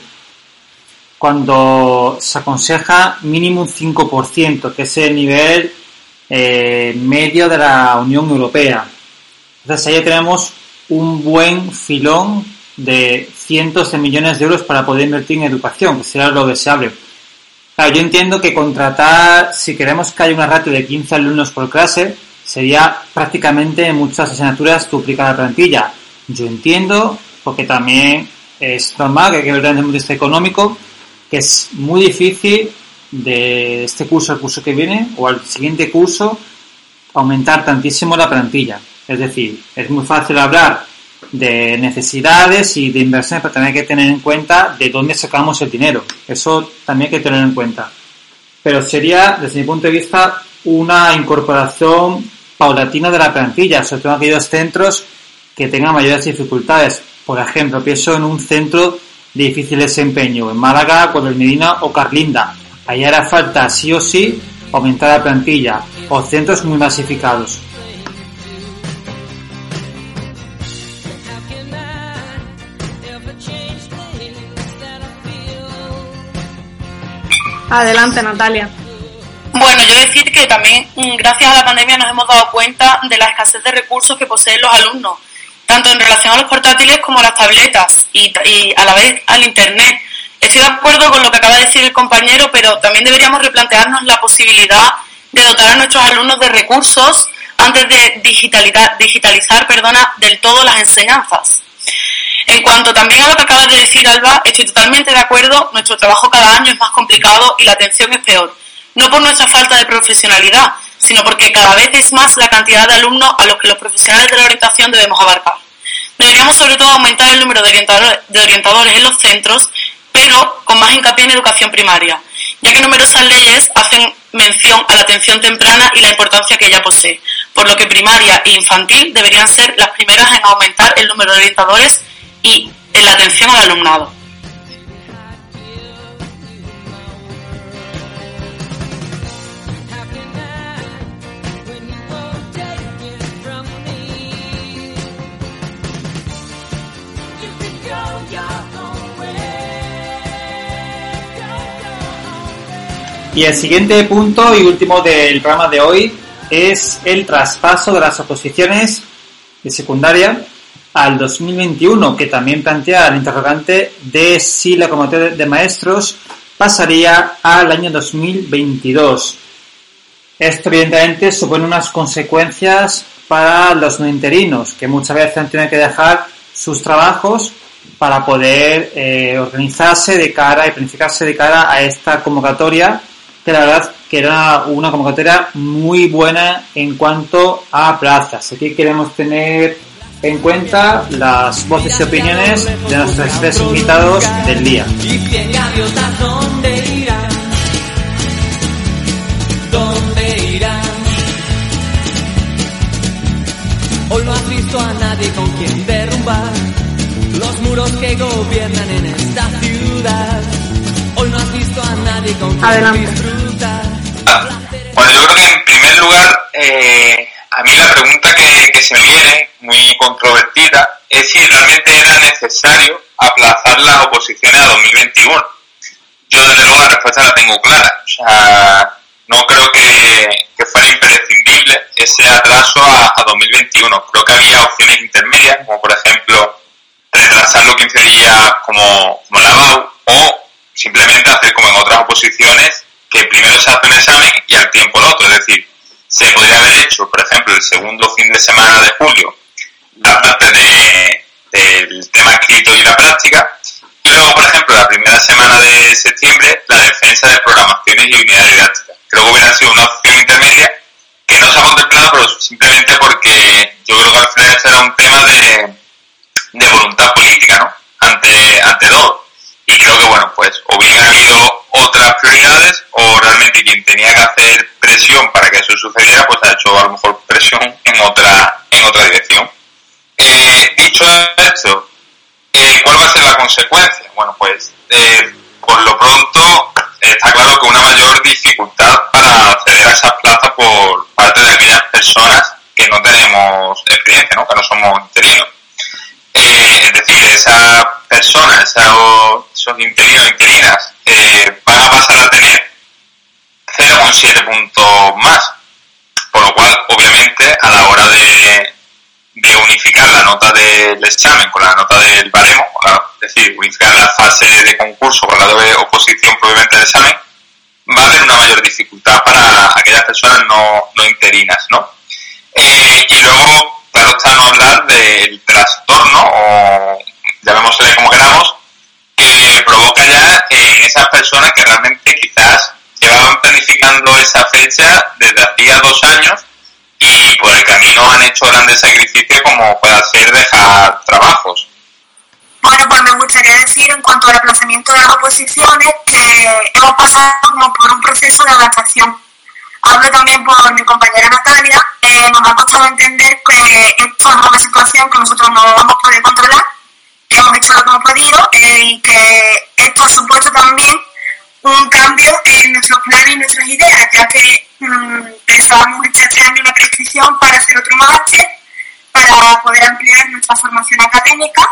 cuando se aconseja mínimo un 5%, que es el nivel eh, medio de la Unión Europea. Entonces ahí tenemos un buen filón de cientos de millones de euros para poder invertir en educación, que sería lo deseable. Claro, yo entiendo que contratar, si queremos que haya una ratio de 15 alumnos por clase, sería prácticamente en muchas asignaturas duplicar la plantilla. Yo entiendo, porque también es normal que hay que ver desde el punto de vista económico, que es muy difícil de este curso al curso que viene o al siguiente curso aumentar tantísimo la plantilla. Es decir, es muy fácil hablar de necesidades y de inversiones, pero también que tener en cuenta de dónde sacamos el dinero. Eso también hay que tener en cuenta. Pero sería, desde mi punto de vista, una incorporación paulatina de la plantilla, sobre todo aquellos centros que tengan mayores dificultades. Por ejemplo, pienso en un centro de difícil desempeño, en Málaga, el Medina o Carlinda. Ahí hará falta sí o sí aumentar la plantilla o centros muy masificados. Adelante, Natalia. Bueno, yo decir que también mm, gracias a la pandemia nos hemos dado cuenta de la escasez de recursos que poseen los alumnos, tanto en relación a los portátiles como a las tabletas y, y a la vez al Internet. Estoy de acuerdo con lo que acaba de decir el compañero, pero también deberíamos replantearnos la posibilidad de dotar a nuestros alumnos de recursos antes de digitalizar, digitalizar perdona, del todo las enseñanzas. En cuanto también a lo que acaba de decir Alba, estoy totalmente de acuerdo, nuestro trabajo cada año es más complicado y la atención es peor. No por nuestra falta de profesionalidad, sino porque cada vez es más la cantidad de alumnos a los que los profesionales de la orientación debemos abarcar. Deberíamos sobre todo aumentar el número de orientadores, de orientadores en los centros, pero con más hincapié en educación primaria, ya que numerosas leyes hacen mención a la atención temprana y la importancia que ella posee, por lo que primaria e infantil deberían ser las primeras en aumentar el número de orientadores y en la atención al alumnado. Y el siguiente punto y último del programa de hoy es el traspaso de las oposiciones de secundaria al 2021, que también plantea el interrogante de si la convocatoria de maestros pasaría al año 2022. Esto evidentemente supone unas consecuencias para los no interinos, que muchas veces han tenido que dejar sus trabajos para poder eh, organizarse de cara y planificarse de cara a esta convocatoria que la verdad que era una convocatoria muy buena en cuanto a plazas. Aquí queremos tener en cuenta las voces y opiniones de nuestros tres invitados del día. Y cien gaviotas, ¿dónde irán? ¿Dónde irán? Hoy no has visto a nadie con quien derrumbar los muros que gobiernan en esta ciudad. Hoy no has visto a nadie con quien Adelante. disfrutar. Bueno, yo creo que en primer lugar, eh, a mí la pregunta que, que se me viene, muy controvertida, es si realmente era necesario aplazar las oposiciones a 2021. Yo desde luego la respuesta la tengo clara. O sea, no creo que, fuera imprescindible ese atraso a, a 2021. Creo que había opciones intermedias, como por ejemplo retrasarlo 15 días como, como la BAU o simplemente hacer como en otras oposiciones que primero se hace un examen y al tiempo el otro. Es decir, se podría haber hecho, por ejemplo, el segundo fin de semana de julio la parte de, del tema escrito y la práctica y luego, por ejemplo, la primera semana de septiembre la defensa de programaciones y unidades didácticas. Creo que hubiera sido una opción intermedia que no se ha contemplado, pero simplemente porque yo creo que al final ese era un tema de, de voluntad política, ¿no? Ante, ante todo. Y creo que, bueno, pues o habido otras prioridades o realmente quien tenía que hacer presión para que eso sucediera, pues ha hecho a lo mejor presión en otra, en otra dirección. Eh, dicho esto, eh, ¿cuál va a ser la consecuencia? Bueno, pues eh, por lo pronto está claro que una mayor dificultad para acceder a esas plazas por parte de aquellas personas que no tenemos experiencia, ¿no? que no somos interinos. Eh, es decir, esas personas, esos, esos interinos interinas, eh, van a pasar a tener 0,7 puntos más. Por lo cual, obviamente, a la hora de, de unificar la nota del examen con la nota del baremo, es decir, unificar la fase de concurso con la de oposición propiamente del examen, va a haber una mayor dificultad para aquellas personas no, no interinas, ¿no? Eh, y luego, claro está no hablar del trastorno, o llamémosle como queramos, que provoca ya en esas personas que realmente quizás llevaban planificando esa fecha desde hacía dos años y por el camino han hecho grandes sacrificios como puede ser dejar trabajos. Bueno, pues me gustaría decir en cuanto al aplazamiento de las oposiciones que hemos pasado como por un proceso de adaptación. Hablo también por mi compañera Natalia, eh, nos ha costado entender que esto es una situación que nosotros no vamos a poder controlar, que hemos hecho lo que hemos podido eh, y que esto ha supuesto también un cambio en nuestros planes y nuestras ideas, ya que mm, pensábamos este año una prescripción para hacer otro máster, para poder ampliar nuestra formación académica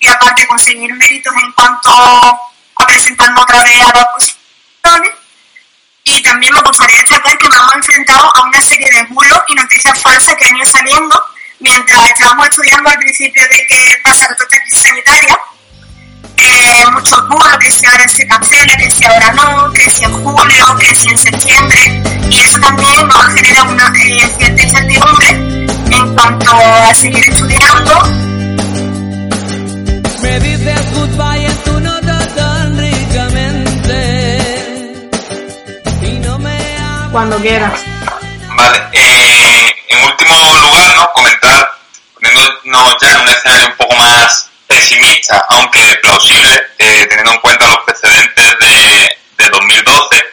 y aparte conseguir méritos en cuanto a presentarnos otra vez a las oposiciones Y también me gustaría destacar que nos hemos enfrentado a una serie de bulos y noticias falsas que han ido saliendo mientras estábamos estudiando al principio de que pasara toda esta crisis sanitaria. Eh, muchos bulos, que si ahora se cancela, que si ahora no, que si en julio, que si en septiembre. Y eso también nos ha generado una eh, cierta incertidumbre en cuanto a seguir estudiando Me dices goodbye en tu nota tan ricamente. Y no me hablas Cuando quieras. Vale, eh, en último lugar, ¿no? comentar, poniéndonos ya en un escenario un poco más pesimista, aunque plausible, eh, teniendo en cuenta los precedentes de, de 2012,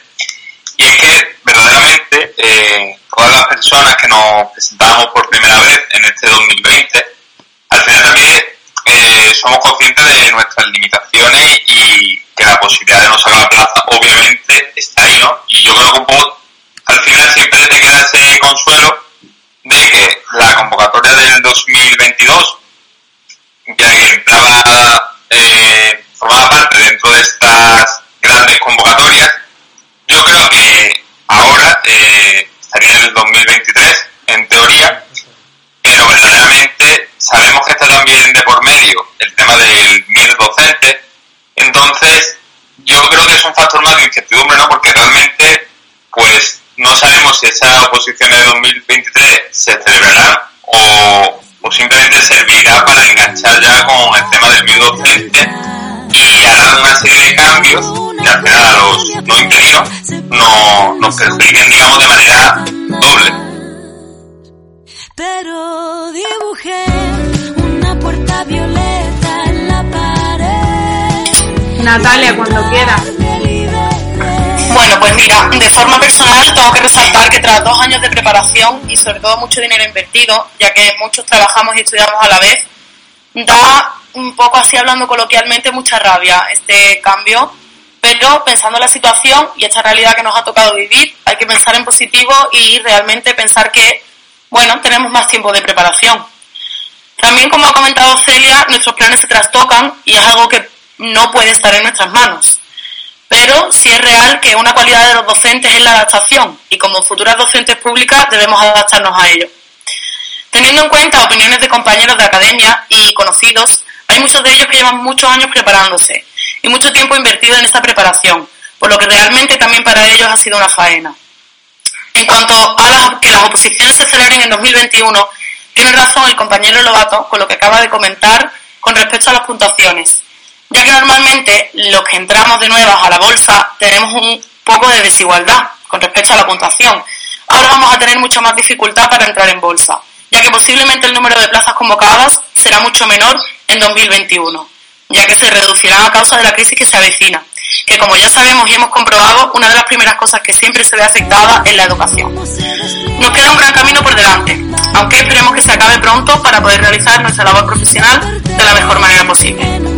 y es que verdaderamente eh, todas las personas que nos presentamos por primera vez en este 2020, al final también eh, somos conscientes de nuestras limitaciones y que la posibilidad de no sacar la plaza obviamente está ahí, ¿no? Y yo creo que un poco al final siempre te queda ese consuelo de que la convocatoria del 2022 ya que entraba, eh, formaba parte dentro de estas grandes convocatorias, yo creo que ahora eh, estaría en el 2023, en teoría, pero verdaderamente sabemos que está también de por medio el tema del miedo docente, entonces yo creo que es un factor más de incertidumbre, ¿no? Porque realmente, pues, no sabemos si esas oposiciones Natalia, cuando quieras. Bueno, pues mira, de forma personal tengo que resaltar que tras dos años de preparación y sobre todo mucho dinero invertido, ya que muchos trabajamos y estudiamos a la vez, da un poco así hablando coloquialmente mucha rabia este cambio, pero pensando en la situación y esta realidad que nos ha tocado vivir, hay que pensar en positivo y realmente pensar que, bueno, tenemos más tiempo de preparación. También, como ha comentado Celia, nuestros planes se trastocan y es algo que no puede estar en nuestras manos. Pero sí es real que una cualidad de los docentes es la adaptación y como futuras docentes públicas debemos adaptarnos a ello. Teniendo en cuenta opiniones de compañeros de academia y conocidos, hay muchos de ellos que llevan muchos años preparándose y mucho tiempo invertido en esta preparación, por lo que realmente también para ellos ha sido una faena. En cuanto a que las oposiciones se celebren en 2021, tiene razón el compañero Lobato con lo que acaba de comentar con respecto a las puntuaciones, ya que normalmente los que entramos de nuevas a la bolsa tenemos un poco de desigualdad con respecto a la puntuación. Ahora vamos a tener mucha más dificultad para entrar en bolsa, ya que posiblemente el número de plazas convocadas será mucho menor en 2021, ya que se reducirán a causa de la crisis que se avecina, que como ya sabemos y hemos comprobado, una de las primeras cosas que siempre se ve afectada es la educación. Nos queda un gran camino por delante, aunque esperemos que se acabe pronto para poder realizar nuestra labor profesional de la mejor manera posible.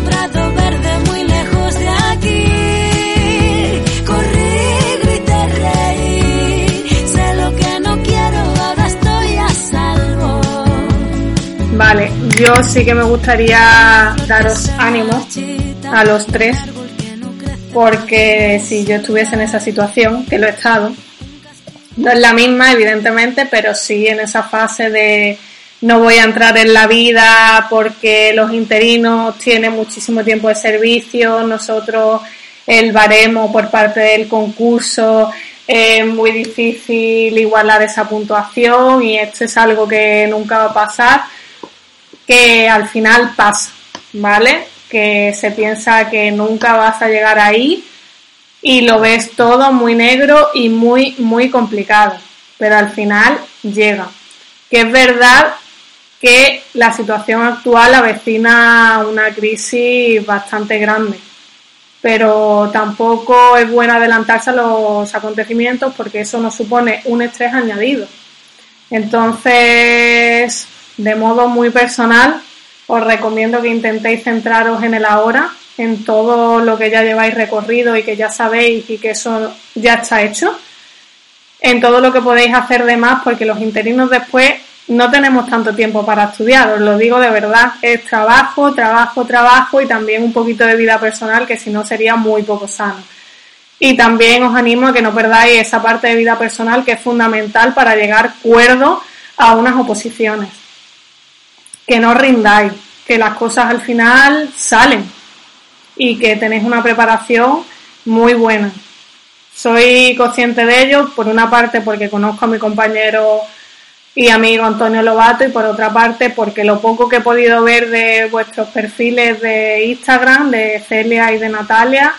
Yo sí que me gustaría daros ánimo a los tres, porque si yo estuviese en esa situación, que lo he estado, no es la misma, evidentemente, pero sí en esa fase de no voy a entrar en la vida porque los interinos tienen muchísimo tiempo de servicio, nosotros el baremo por parte del concurso es muy difícil igualar esa puntuación y esto es algo que nunca va a pasar, que al final pasa, ¿vale? Que se piensa que nunca vas a llegar ahí y lo ves todo muy negro y muy, muy complicado, pero al final llega. Que es verdad que la situación actual avecina una crisis bastante grande, pero tampoco es bueno adelantarse a los acontecimientos porque eso nos supone un estrés añadido. Entonces, de modo muy personal, os recomiendo que intentéis centraros en el ahora, en todo lo que ya lleváis recorrido y que ya sabéis y que eso ya está hecho, en todo lo que podéis hacer de más, porque los interinos después no tenemos tanto tiempo para estudiar, os lo digo de verdad, es trabajo, trabajo, trabajo y también un poquito de vida personal que si no sería muy poco sano. Y también os animo a que no perdáis esa parte de vida personal que es fundamental para llegar cuerdo a unas oposiciones. Que no rindáis, que las cosas al final salen y que tenéis una preparación muy buena. Soy consciente de ello, por una parte porque conozco a mi compañero y amigo Antonio Lobato y por otra parte porque lo poco que he podido ver de vuestros perfiles de Instagram, de Celia y de Natalia,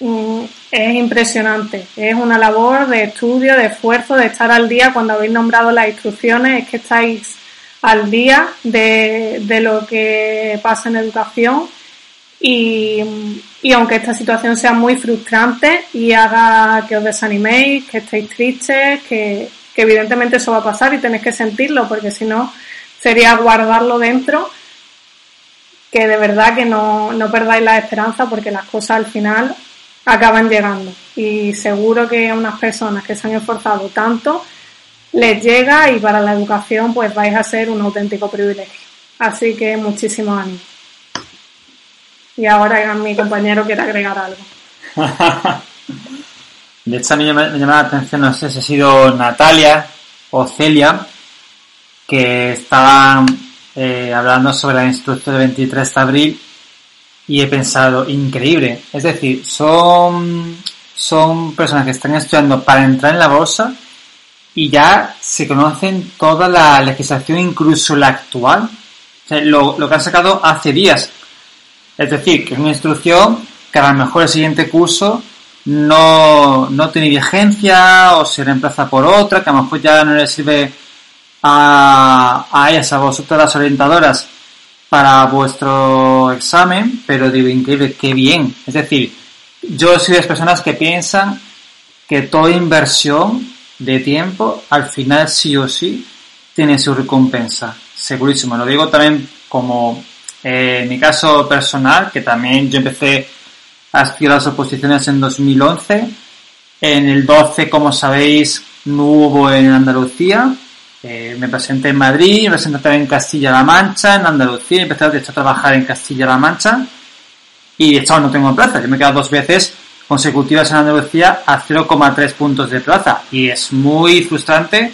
mm, es impresionante. Es una labor de estudio, de esfuerzo, de estar al día. Cuando habéis nombrado las instrucciones es que estáis al día de, lo que pasa en educación y, aunque esta situación sea muy frustrante y haga que os desaniméis, que estéis tristes, que, evidentemente eso va a pasar y tenéis que sentirlo, porque si no sería guardarlo dentro, que de verdad que no, no perdáis la esperanza porque las cosas al final acaban llegando. Y seguro que unas personas que se han esforzado tanto les llega y para la educación pues vais a ser un auténtico privilegio. Así que muchísimo ánimo. Y ahora mi compañero quiere agregar algo. De hecho, a mí me, llama la atención, no sé si ha sido Natalia o Celia, que estaban eh, hablando sobre la instrucción del 23 de abril y he pensado, increíble. Es decir, son, son personas que están estudiando para entrar en la bolsa y ya se conocen toda la legislación, incluso la actual. O sea, lo, lo que han sacado hace días. Es decir, que es una instrucción que a lo mejor el siguiente curso no, no tiene vigencia o se reemplaza por otra que a lo mejor ya no le sirve a, a ellas, a vosotras las orientadoras para vuestro examen, pero digo, increíble, qué bien. Es decir, yo soy de las personas que piensan que toda inversión de tiempo al final sí o sí tiene su recompensa, segurísimo. Lo digo también como eh, en mi caso personal, que también yo empecé a las oposiciones en 2011. En el 12, como sabéis, no hubo en Andalucía. Eh, me presenté en Madrid, me presenté también en Castilla-La Mancha, en Andalucía, empecé de hecho a trabajar en Castilla-La Mancha y de hecho no tengo plaza. Yo me he quedado dos veces consecutivas en Andalucía a 0,3 puntos de plaza y es muy frustrante,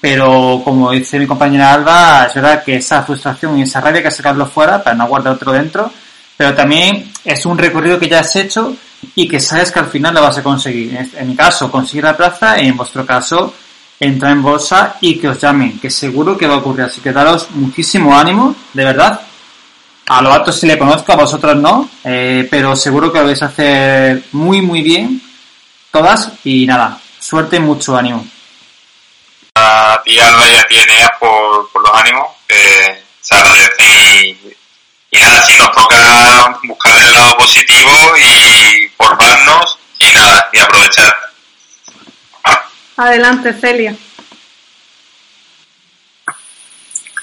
pero como dice mi compañera Alba, es verdad que esa frustración y esa rabia hay que sacarlo fuera para no guardar otro dentro pero también es un recorrido que ya has hecho y que sabes que al final lo vas a conseguir. En mi caso, conseguir la plaza, en vuestro caso, entrar en bolsa y que os llamen, que seguro que va a ocurrir. Así que daros muchísimo ánimo, de verdad. A lo alto sí le conozco, a vosotros no, eh, pero seguro que lo vais a hacer muy, muy bien, todas, y nada, suerte y mucho ánimo. A ti, Alba, y a ti, Enea, por, por los ánimos, que se agradecen y y nada, sí, nos toca buscar el lado positivo y formarnos y nada, y aprovechar. Adelante, Celia.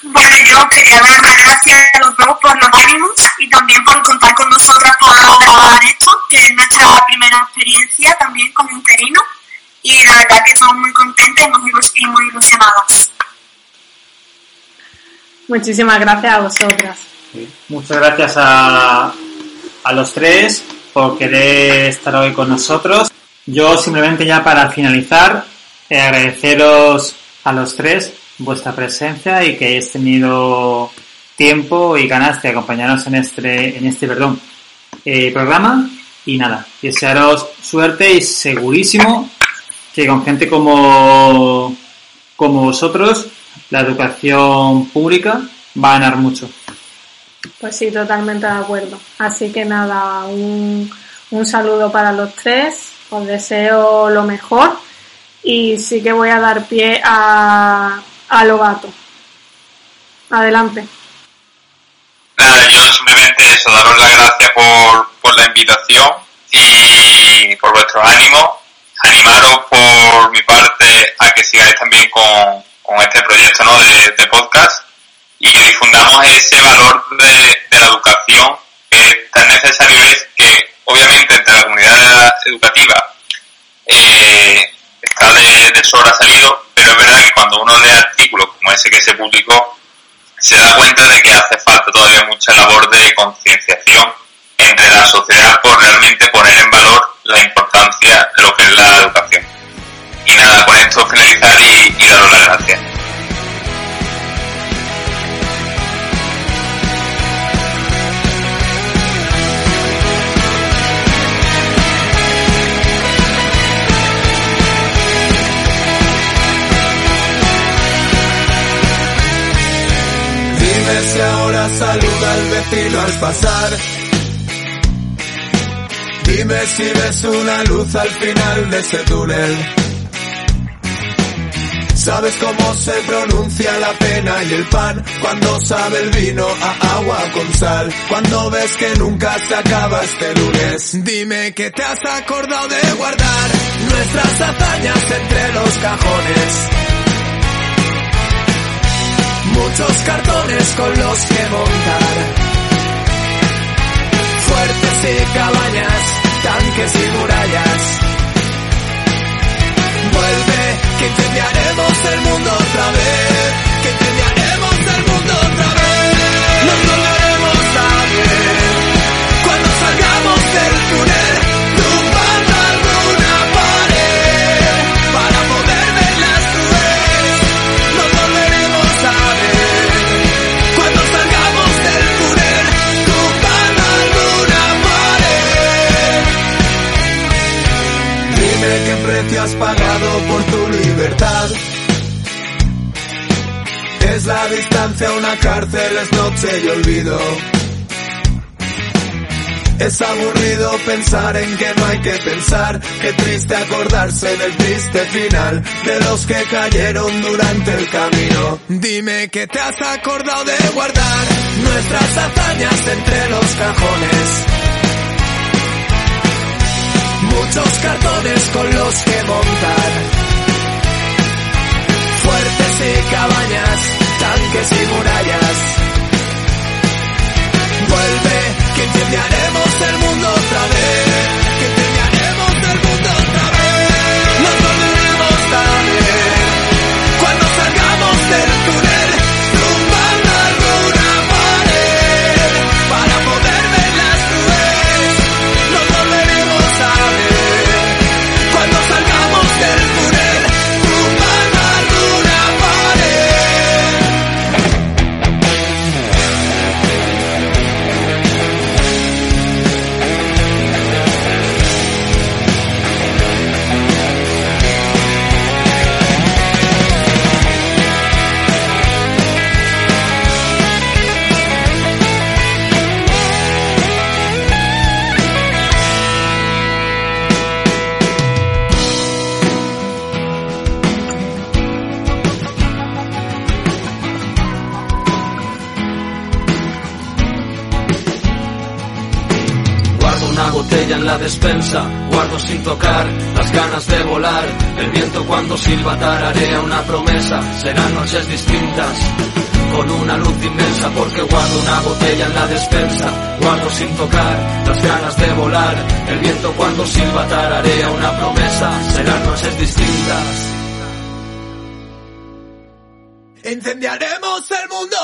Bueno, yo quería dar las gracias a los dos por los ánimos y también por contar con nosotras para grabar esto, que es nuestra primera experiencia también como interino. Y la verdad que estamos muy contentas y muy ilusionadas. Muchísimas gracias a vosotras. Muchas gracias a, a los tres por querer estar hoy con nosotros. Yo simplemente ya para finalizar, eh, agradeceros a los tres vuestra presencia y que hayáis tenido tiempo y ganas de acompañarnos en este, en este perdón, eh, programa. Y nada, desearos suerte y segurísimo que con gente como, como vosotros la educación pública va a ganar mucho. Pues sí, totalmente de acuerdo. Así que nada, un, un saludo para los tres, os deseo lo mejor y sí que voy a dar pie a, a. Adelante. Nada, yo simplemente eso, daros las gracias por, por la invitación y por vuestros ánimos. Animaros por mi parte a que sigáis también con, con este proyecto ¿no? de, podcast y que difundamos ese valor de, de la educación que tan necesario es que obviamente entre la comunidad educativa eh, está de sobra salido, pero es verdad que cuando uno lee artículos como ese que se publicó, se da cuenta de que hace falta todavía mucha labor de concienciación entre la sociedad por realmente poner en valor la importancia de lo que es la educación. Y nada, con esto finalizar y, daros las gracias. Si ahora saluda al vecino al pasar. Dime si ves una luz al final de ese túnel. ¿Sabes cómo se pronuncia la pena y el pan? Cuando sabe el vino a agua con sal. Cuando ves que nunca se acaba este lunes. Dime que te has acordado de guardar nuestras hazañas entre los cajones. Muchos cartones con los que montar. Fuertes y cabañas, tanques y murallas. Vuelve, que incendiaremos el mundo otra vez. Por tu libertad. Es la distancia una cárcel, es noche y olvido. Es aburrido pensar en que no hay que pensar, qué triste acordarse del triste final de los que cayeron durante el camino. Dime que te has acordado de guardar nuestras hazañas entre los cajones. Muchos cartones con los que montar. Fuertes y cabañas, tanques y murallas. Vuelve, que incendiaremos el mundo otra vez. Que incendiaremos el mundo tocar las ganas de volar. El viento cuando silba tararea una promesa, serán noches distintas. Con una luz inmensa porque guardo una botella en la despensa, guardo sin tocar las ganas de volar. El viento cuando silba tararea una promesa, serán noches distintas. Incendiaremos el mundo.